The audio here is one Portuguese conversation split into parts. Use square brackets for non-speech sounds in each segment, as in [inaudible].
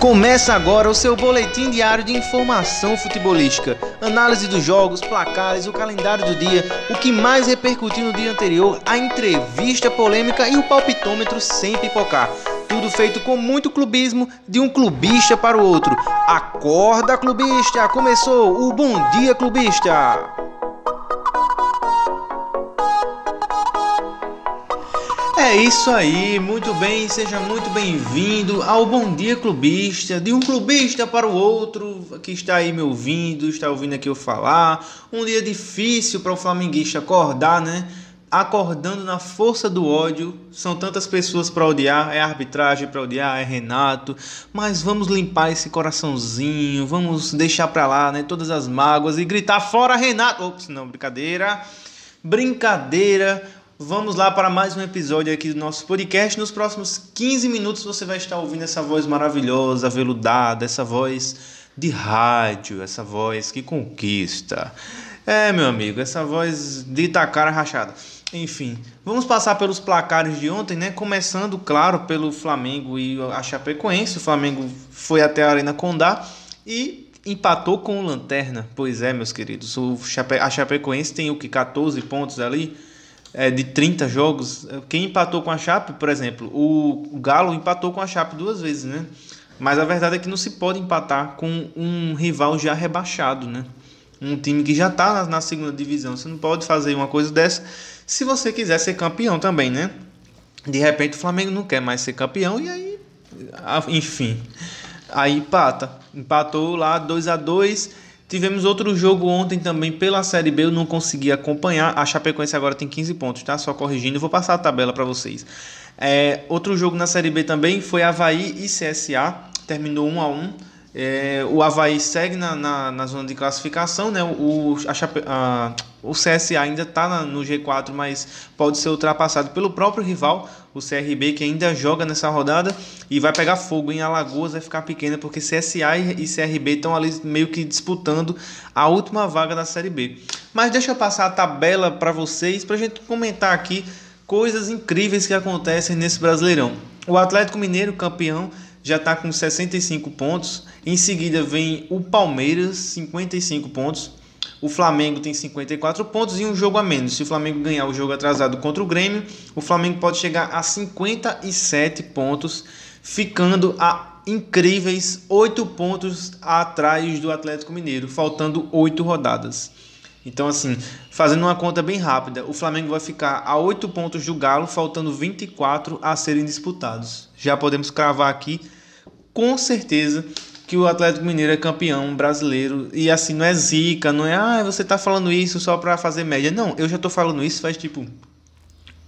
Começa agora o seu boletim diário de informação futebolística, análise dos jogos, placares, o calendário do dia, o que mais repercutiu no dia anterior, a entrevista polêmica e o palpitômetro sem pipocar. Tudo feito com muito clubismo de um clubista para o outro. Acorda, clubista! Começou o Bom Dia Clubista! É isso aí, muito bem, seja muito bem-vindo ao Bom Dia Clubista, de um clubista para o outro que está aí me ouvindo, está ouvindo aqui eu falar. Um dia difícil para o flamenguista acordar, né? Acordando na força do ódio, são tantas pessoas para odiar, é arbitragem para odiar, é Renato, mas vamos limpar esse coraçãozinho, vamos deixar para lá, né, todas as mágoas e gritar fora Renato. Ops, não, brincadeira. Brincadeira. Vamos lá para mais um episódio aqui do nosso podcast. Nos próximos 15 minutos você vai estar ouvindo essa voz maravilhosa, veludada, essa voz de rádio, essa voz que conquista. É, meu amigo, essa voz de cara rachada. Enfim, vamos passar pelos placares de ontem, né? Começando, claro, pelo Flamengo e a Chapecoense. O Flamengo foi até a Arena Condá e empatou com o Lanterna. Pois é, meus queridos. O Chape... A Chapecoense tem o que? 14 pontos ali é, de 30 jogos, quem empatou com a Chape, por exemplo, o Galo empatou com a Chape duas vezes, né? Mas a verdade é que não se pode empatar com um rival já rebaixado, né? Um time que já está na, na, segunda divisão. Você não pode fazer uma coisa dessa se você quiser ser campeão também, né? De repente o Flamengo não quer mais ser campeão e aí, enfim, aí empata. Empatou lá 2 a 2 Tivemos outro jogo ontem também pela Série B, eu não consegui acompanhar. A Chapecoense agora tem 15 pontos, tá? Só corrigindo, vou passar a tabela para vocês. É, outro jogo na Série B também foi Havaí e CSA, terminou 1 a 1 é, o Havaí segue na, na, na, zona de classificação, né? O, a, o CSA ainda está no G4, mas pode ser ultrapassado pelo próprio rival, o CRB, que ainda joga nessa rodada e vai pegar fogo em Alagoas, vai ficar pequena, porque CSA e, e CRB estão ali meio que disputando a última vaga da Série B. Mas deixa eu passar a tabela para vocês, para a gente comentar aqui coisas incríveis que acontecem nesse Brasileirão. O Atlético Mineiro, campeão já está com 65 pontos. Em seguida vem o Palmeiras, 55 pontos. O Flamengo tem 54 pontos e um jogo a menos. Se o Flamengo ganhar o jogo atrasado contra o Grêmio, o Flamengo pode chegar a 57 pontos, ficando a incríveis 8 pontos atrás do Atlético Mineiro, faltando 8 rodadas. Então, assim, fazendo uma conta bem rápida, o Flamengo vai ficar a 8 pontos do Galo, faltando 24 a serem disputados. Já podemos cravar aqui, com certeza, que o Atlético Mineiro é campeão brasileiro. E assim, não é zica, não é, ah, você tá falando isso só para fazer média. Não, eu já tô falando isso faz tipo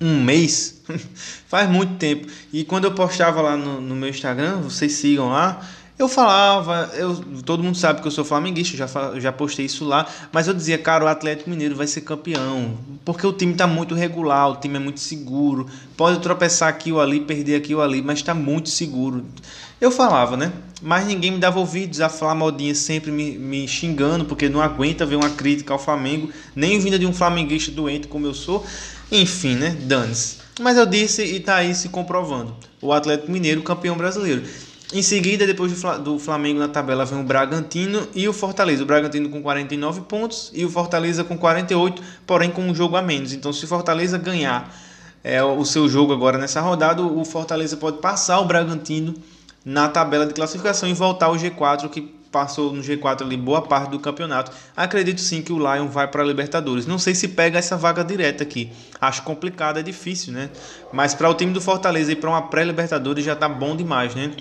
um mês, [laughs] faz muito tempo. E quando eu postava lá no, no meu Instagram, vocês sigam lá eu falava, eu, todo mundo sabe que eu sou flamenguista, já, já postei isso lá, mas eu dizia, cara, o Atlético Mineiro vai ser campeão, porque o time está muito regular, o time é muito seguro, pode tropeçar aqui ou ali, perder aqui ou ali, mas está muito seguro. Eu falava, né? Mas ninguém me dava ouvidos, a Flamodinha sempre me, me xingando, porque não aguenta ver uma crítica ao Flamengo, nem vinda de um flamenguista doente como eu sou. Enfim, né? Dane-se. Mas eu disse e está aí se comprovando. O Atlético Mineiro, campeão brasileiro. Em seguida, depois do Flamengo na tabela, vem o Bragantino e o Fortaleza. O Bragantino com 49 pontos e o Fortaleza com 48, porém com um jogo a menos. Então, se o Fortaleza ganhar é, o seu jogo agora nessa rodada, o Fortaleza pode passar o Bragantino na tabela de classificação e voltar ao G4, que passou no G4 ali boa parte do campeonato. Acredito sim que o Lion vai para a Libertadores. Não sei se pega essa vaga direta aqui. Acho complicado, é difícil, né? Mas para o time do Fortaleza ir para uma pré-Libertadores já tá bom demais, né?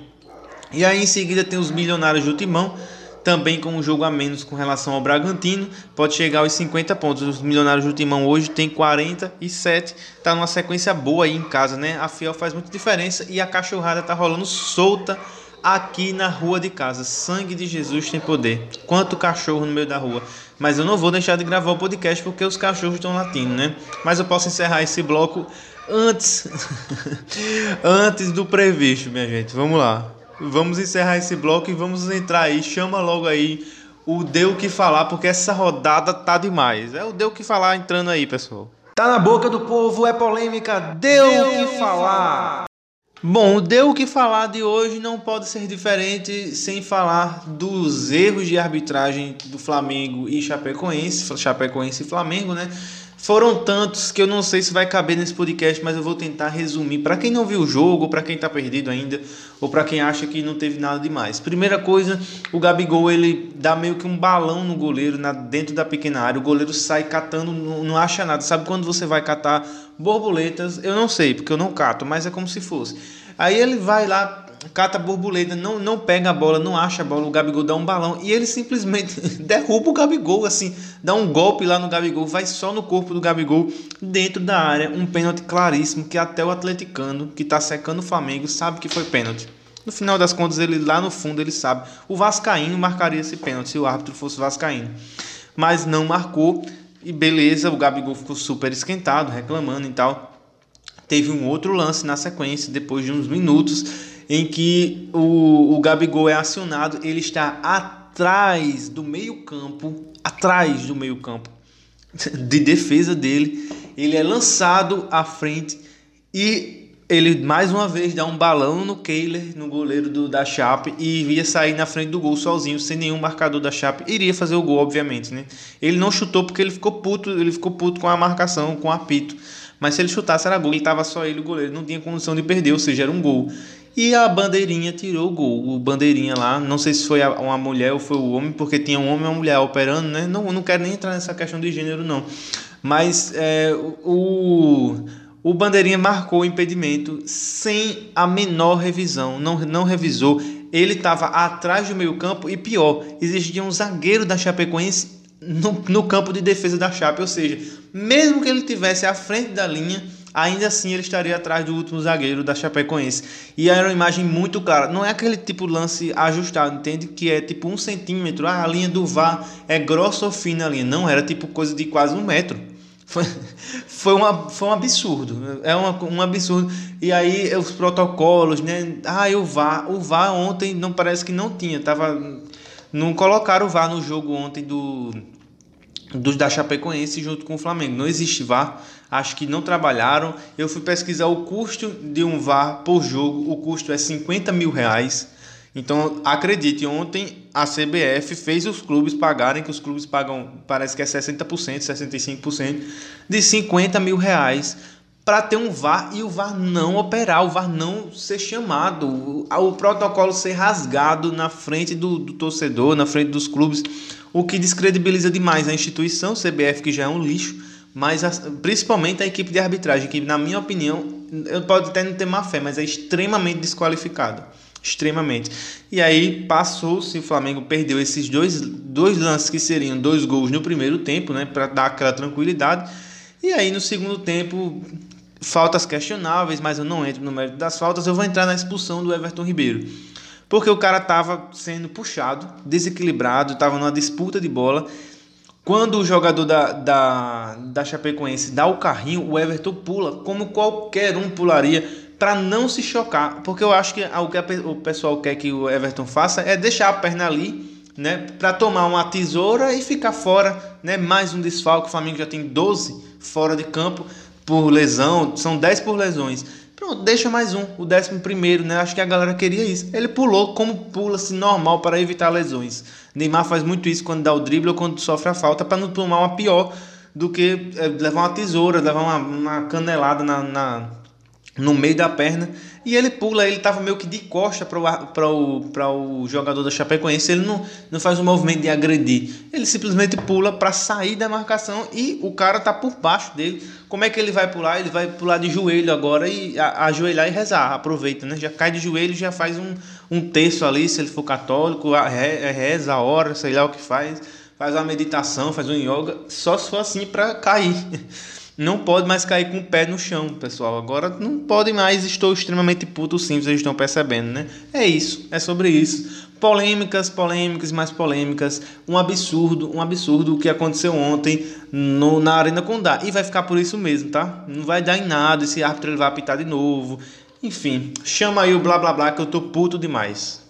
E aí em seguida tem os Milionários do Timão, também com um jogo a menos com relação ao Bragantino, pode chegar aos 50 pontos. Os Milionários do Timão hoje tem 47, tá numa sequência boa aí em casa, né? A Fiel faz muita diferença e a cachorrada tá rolando solta aqui na rua de casa. Sangue de Jesus tem poder. Quanto cachorro no meio da rua. Mas eu não vou deixar de gravar o podcast porque os cachorros estão latindo, né? Mas eu posso encerrar esse bloco antes [laughs] antes do previsto, minha gente. Vamos lá vamos encerrar esse bloco e vamos entrar aí. Chama logo aí o Deu que falar, porque essa rodada tá demais. É o Deu que falar entrando aí, pessoal. Tá na boca do povo, é polêmica, deu, deu que falar. Bom, deu o que falar de hoje não pode ser diferente sem falar dos erros de arbitragem do Flamengo e Chapecoense, Chapecoense e Flamengo, né? Foram tantos que eu não sei se vai caber nesse podcast, mas eu vou tentar resumir para quem não viu o jogo, para quem está perdido ainda, ou para quem acha que não teve nada demais. Primeira coisa, o Gabigol ele dá meio que um balão no goleiro na, dentro da pequena área. O goleiro sai catando, não, não acha nada. Sabe quando você vai catar borboletas? Eu não sei, porque eu não cato, mas é como se fosse. Aí ele vai lá, cata borboleta, não, não pega a bola, não acha a bola, o Gabigol dá um balão e ele simplesmente [laughs] derruba o Gabigol, assim, dá um golpe lá no Gabigol, vai só no corpo do Gabigol dentro da área, um pênalti claríssimo que até o atleticano, que tá secando o Flamengo, sabe que foi pênalti. No final das contas, ele lá no fundo ele sabe. O Vascaíno marcaria esse pênalti se o árbitro fosse Vascaíno. Mas não marcou. E beleza, o Gabigol ficou super esquentado, reclamando e tal. Teve um outro lance na sequência, depois de uns minutos, em que o, o Gabigol é acionado, ele está atrás do meio-campo, atrás do meio-campo de defesa dele, ele é lançado à frente e ele mais uma vez dá um balão no Kehler, no goleiro do, da Chape, e iria sair na frente do gol sozinho, sem nenhum marcador da Chape. Iria fazer o gol, obviamente, né? Ele não chutou porque ele ficou puto, ele ficou puto com a marcação, com o apito. Mas se ele chutasse era gol, ele tava só ele o goleiro, não tinha condição de perder, ou seja, era um gol. E a bandeirinha tirou o gol. O bandeirinha lá, não sei se foi uma mulher ou foi o homem, porque tinha um homem e uma mulher operando, né? Não, não quero nem entrar nessa questão de gênero, não. Mas é, o, o bandeirinha marcou o impedimento sem a menor revisão, não, não revisou. Ele estava atrás do meio campo e pior, existia um zagueiro da Chapecoense no, no campo de defesa da Chape, ou seja, mesmo que ele tivesse à frente da linha, ainda assim ele estaria atrás do último zagueiro da Chapecoense. E era uma imagem muito clara. Não é aquele tipo lance ajustado, entende? Que é tipo um centímetro. Ah, a linha do VAR é grossa ou fina a linha. Não, era tipo coisa de quase um metro. Foi, [laughs] foi, uma, foi um absurdo. É uma, um absurdo. E aí os protocolos, né? Ah, o VAR. O VAR ontem não parece que não tinha. Tava não colocaram o VAR no jogo ontem do dos da Chapecoense junto com o Flamengo. Não existe VAR, acho que não trabalharam. Eu fui pesquisar o custo de um VAR por jogo, o custo é 50 mil reais. Então, acredite, ontem a CBF fez os clubes pagarem, que os clubes pagam, parece que é 60%, 65%, de 50 mil reais para ter um VAR e o VAR não operar, o VAR não ser chamado, o, o protocolo ser rasgado na frente do, do, torcedor, na frente dos clubes, o que descredibiliza demais a instituição, CBF, que já é um lixo, mas a, principalmente a equipe de arbitragem, que na minha opinião, eu pode até não ter má fé, mas é extremamente desqualificado. Extremamente. E aí passou-se, o Flamengo perdeu esses dois, dois lances que seriam dois gols no primeiro tempo, né, para dar aquela tranquilidade. E aí no segundo tempo faltas questionáveis, mas eu não entro no mérito das faltas, eu vou entrar na expulsão do Everton Ribeiro. Porque o cara estava sendo puxado, desequilibrado, estava numa disputa de bola. Quando o jogador da, da, da Chapecoense dá o carrinho, o Everton pula, como qualquer um pularia, para não se chocar. Porque eu acho que o que o pessoal quer que o Everton faça é deixar a perna ali, né, para tomar uma tesoura e ficar fora, né, mais um desfalque. O Flamengo já tem 12 fora de campo por lesão, são 10 por lesões. Pronto, deixa mais um, o décimo primeiro, né? Acho que a galera queria isso. Ele pulou como pula-se normal para evitar lesões. Neymar faz muito isso quando dá o drible ou quando sofre a falta para não tomar uma pior do que é, levar uma tesoura, levar uma, uma canelada na, na, no meio da perna e ele pula, ele estava meio que de costa para o, o, o jogador da Chapecoense, ele não, não faz um movimento de agredir, ele simplesmente pula para sair da marcação e o cara tá por baixo dele. Como é que ele vai pular? Ele vai pular de joelho agora e a, ajoelhar e rezar, aproveita, né? Já cai de joelho, já faz um, um terço ali, se ele for católico, reza a hora, sei lá o que faz, faz uma meditação, faz um yoga, só se for assim para cair. [laughs] não pode mais cair com o pé no chão, pessoal. Agora não pode mais, estou extremamente puto sim, vocês estão percebendo, né? É isso, é sobre isso. Polêmicas, polêmicas, mais polêmicas. Um absurdo, um absurdo o que aconteceu ontem na Arena Condá. E vai ficar por isso mesmo, tá? Não vai dar em nada, esse árbitro ele vai apitar de novo. Enfim, chama aí o blá blá blá que eu tô puto demais.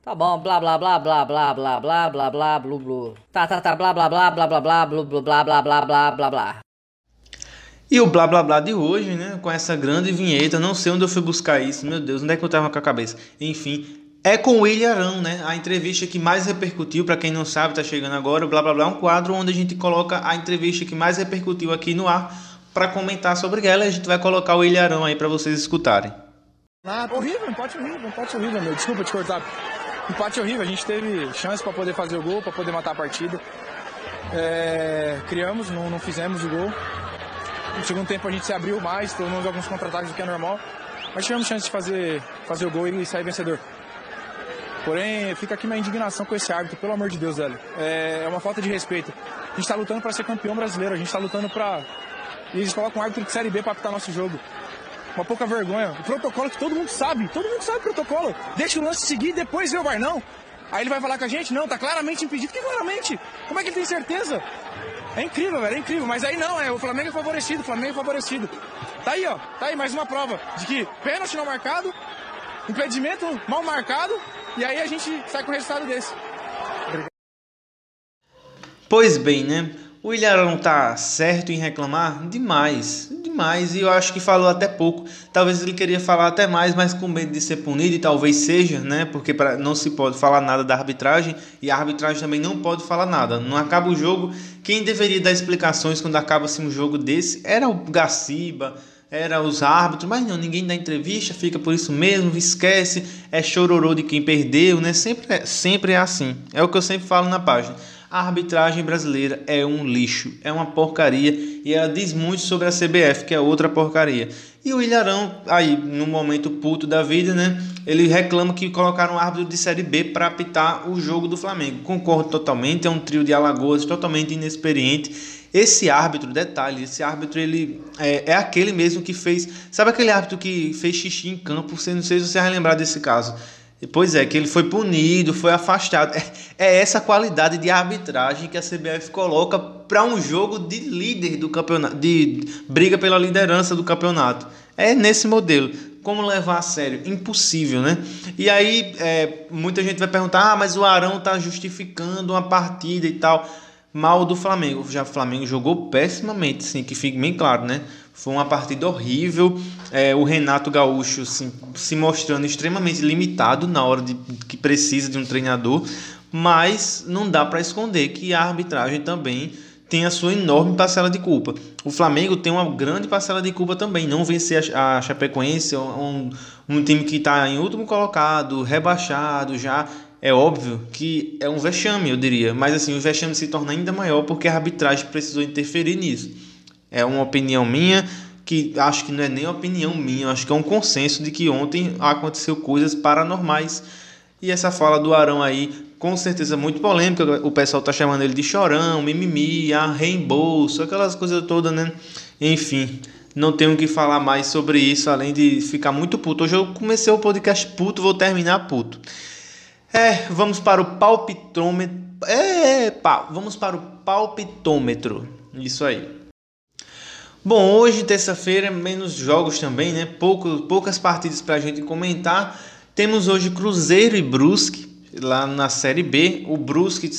Tá bom, blá blá blá blá blá blá blá blá blá blá blá. Tá, tá, tá, blá blá blá blá blá blá blá blá blá blá blá blá blá blá. E o blá blá blá de hoje, né? Com essa grande vinheta, não sei onde eu fui buscar isso, meu Deus, onde é que eu tava com a cabeça? Enfim, é com o William Arão, né? A entrevista que mais repercutiu, para quem não sabe, tá chegando agora, o blá blá blá é um quadro onde a gente coloca a entrevista que mais repercutiu aqui no ar para comentar sobre ela. E a gente vai colocar o William Arão aí para vocês escutarem. Ah, horrível, empate horrível, empate horrível, meu. Desculpa te cortar. Empate horrível, a gente teve chance para poder fazer o gol, para poder matar a partida. É, criamos, não, não fizemos o gol. No segundo tempo a gente se abriu mais, tomamos alguns contra-ataques do que é normal. Mas tivemos chance de fazer, fazer o gol e sair vencedor. Porém, fica aqui minha indignação com esse árbitro, pelo amor de Deus, velho. É, é uma falta de respeito. A gente está lutando para ser campeão brasileiro, a gente está lutando para. E eles colocam um árbitro de Série B para apitar nosso jogo. Uma pouca vergonha. O protocolo que todo mundo sabe, todo mundo sabe o protocolo. Deixa o lance seguir e depois vê o VAR, não. Aí ele vai falar com a gente? Não, tá claramente impedido. Que claramente? Como é que ele tem certeza? É incrível, velho, é incrível. Mas aí não, é o Flamengo é favorecido, o Flamengo é favorecido. Tá aí, ó, tá aí mais uma prova de que pênalti não marcado, impedimento mal marcado, e aí a gente sai com o resultado desse. Pois bem, né? O Ilharão tá certo em reclamar demais, demais, e eu acho que falou até pouco. Talvez ele queria falar até mais, mas com medo de ser punido, e talvez seja, né? Porque pra, não se pode falar nada da arbitragem, e a arbitragem também não pode falar nada. Não acaba o jogo. Quem deveria dar explicações quando acaba assim, um jogo desse era o Gaciba, era os árbitros, mas não, ninguém dá entrevista, fica por isso mesmo, esquece, é chororô de quem perdeu, né? Sempre é, sempre é assim. É o que eu sempre falo na página. A arbitragem brasileira é um lixo, é uma porcaria e ela diz muito sobre a CBF, que é outra porcaria. E o Ilharão, aí, no momento puto da vida, né? Ele reclama que colocaram um árbitro de Série B para apitar o jogo do Flamengo. Concordo totalmente, é um trio de Alagoas totalmente inexperiente. Esse árbitro, detalhe, esse árbitro ele é, é, aquele mesmo que fez. Sabe aquele árbitro que fez xixi em campo? Não sei se você vai lembrar desse caso. Pois é, que ele foi punido, foi afastado. É, é essa qualidade de arbitragem que a CBF coloca para um jogo de líder do campeonato, de briga pela liderança do campeonato. É nesse modelo. Como levar a sério? Impossível, né? E aí, é, muita gente vai perguntar: ah, mas o Arão está justificando uma partida e tal. Mal do Flamengo. Já o Flamengo jogou pessimamente, sim, que fique bem claro, né? Foi uma partida horrível. É, o Renato Gaúcho assim, se mostrando extremamente limitado na hora de que precisa de um treinador, mas não dá para esconder que a arbitragem também tem a sua enorme parcela de culpa. O Flamengo tem uma grande parcela de culpa também. Não vencer a, Chapecoense, um, um time que está em último colocado, rebaixado já. É óbvio que é um vexame, eu diria. Mas assim, o vexame se torna ainda maior porque a arbitragem precisou interferir nisso. É uma opinião minha que acho que não é nem opinião minha, acho que é um consenso de que ontem aconteceu coisas paranormais. E essa fala do Arão aí, com certeza muito polêmica, o pessoal tá chamando ele de chorão, mimimi, ah, reembolso, aquelas coisas todas, né? Enfim, não tenho que falar mais sobre isso, além de ficar muito puto. Hoje eu comecei o podcast puto, vou terminar puto. É, vamos para o palpitômetro. É, pá, vamos para o palpitômetro. Isso aí. Bom, hoje, terça-feira, menos jogos também, né? Pouco, poucas partidas para a gente comentar. Temos hoje Cruzeiro e Brusque, lá na Série B. O Brusque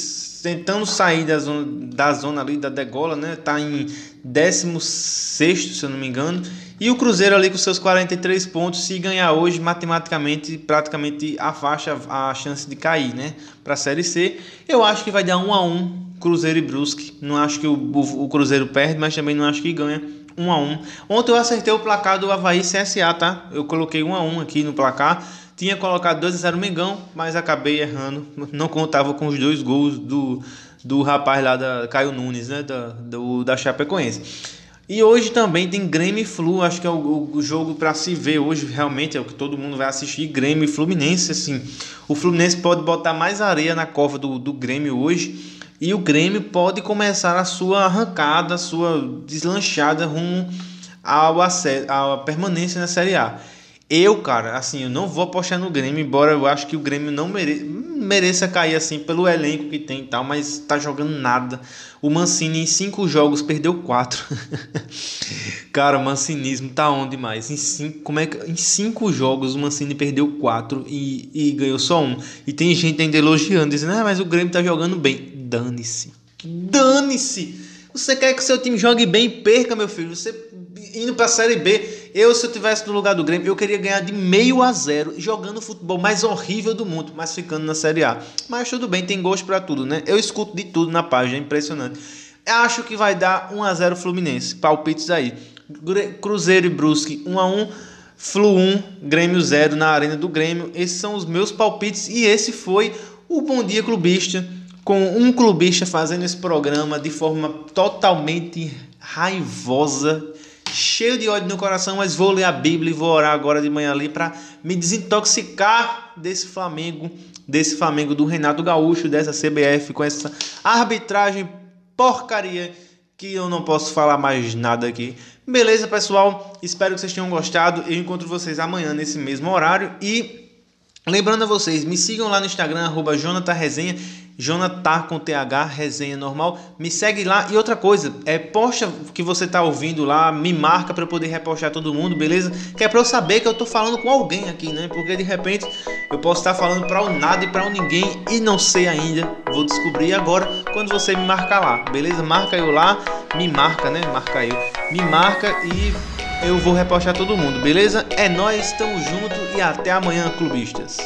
tentando sair da zona, da zona ali da degola, né? Tá em 16, se eu não me engano. E o Cruzeiro ali com seus 43 pontos, se ganhar hoje, matematicamente, praticamente afasta a chance de cair, né? Para a Série C. Eu acho que vai dar 1 a 1 Cruzeiro e Brusque. Não acho que o, o, o Cruzeiro perde, mas também não acho que ganha. 1 a 1 Ontem eu acertei o placar do Havaí CSA, tá? Eu coloquei 1 a 1 aqui no placar. Tinha colocado 2 a 0 Mengão, mas acabei errando. Não contava com os dois gols do, do rapaz lá da Caio Nunes, né? Da, do, da Chapecoense. E hoje também tem Grêmio e Flu, acho que é o, o jogo para se ver hoje, realmente é o que todo mundo vai assistir, Grêmio e Fluminense, assim. O Fluminense pode botar mais areia na cova do, do Grêmio hoje, e o Grêmio pode começar a sua arrancada, a sua deslanchada rumo ao acesso, à permanência na Série A. Eu, cara, assim, eu não vou apostar no Grêmio, embora eu acho que o Grêmio não mere... mereça cair assim pelo elenco que tem e tal, mas tá jogando nada. O Mancini em cinco jogos perdeu quatro. [laughs] cara, o mancinismo tá onde mais? Em cinco, como é que... em cinco jogos o Mancini perdeu quatro e, e ganhou só um. E tem gente ainda elogiando, dizendo, ah, mas o Grêmio tá jogando bem. Dane-se. Dane-se! Você quer que seu time jogue bem e perca, meu filho? Você indo pra Série B, eu se eu tivesse no lugar do Grêmio, eu queria ganhar de meio a zero, jogando o futebol mais horrível do mundo, mas ficando na Série A. Mas tudo bem, tem gosto para tudo, né? Eu escuto de tudo na página, é impressionante. Acho que vai dar 1 a 0 Fluminense. Palpites aí. Cruzeiro e Brusque 1 a 1. Flu 1, Grêmio 0 na Arena do Grêmio. Esses são os meus palpites e esse foi o Bom Dia Clubista com um clubista fazendo esse programa de forma totalmente raivosa, cheio de ódio no coração, mas vou ler a Bíblia e vou orar agora de manhã ali para me desintoxicar desse Flamengo, desse Flamengo do Renato Gaúcho, dessa CBF com essa arbitragem porcaria que eu não posso falar mais nada aqui. Beleza, pessoal? Espero que vocês tenham gostado. Eu encontro vocês amanhã nesse mesmo horário e Lembrando a vocês, me sigam lá no Instagram, arroba Resenha, Jonathan com TH, resenha normal. Me segue lá. E outra coisa, é posta que você tá ouvindo lá, me marca para eu poder repostar todo mundo, beleza? Que é para eu saber que eu tô falando com alguém aqui, né? Porque de repente eu posso estar falando para o nada e para o ninguém e não sei ainda. Vou descobrir agora quando você me marcar lá, beleza? Marca eu lá, me marca, né? Marca eu. Me marca e eu vou repostar todo mundo, beleza? É nós, estamos junto e até amanhã, clubistas.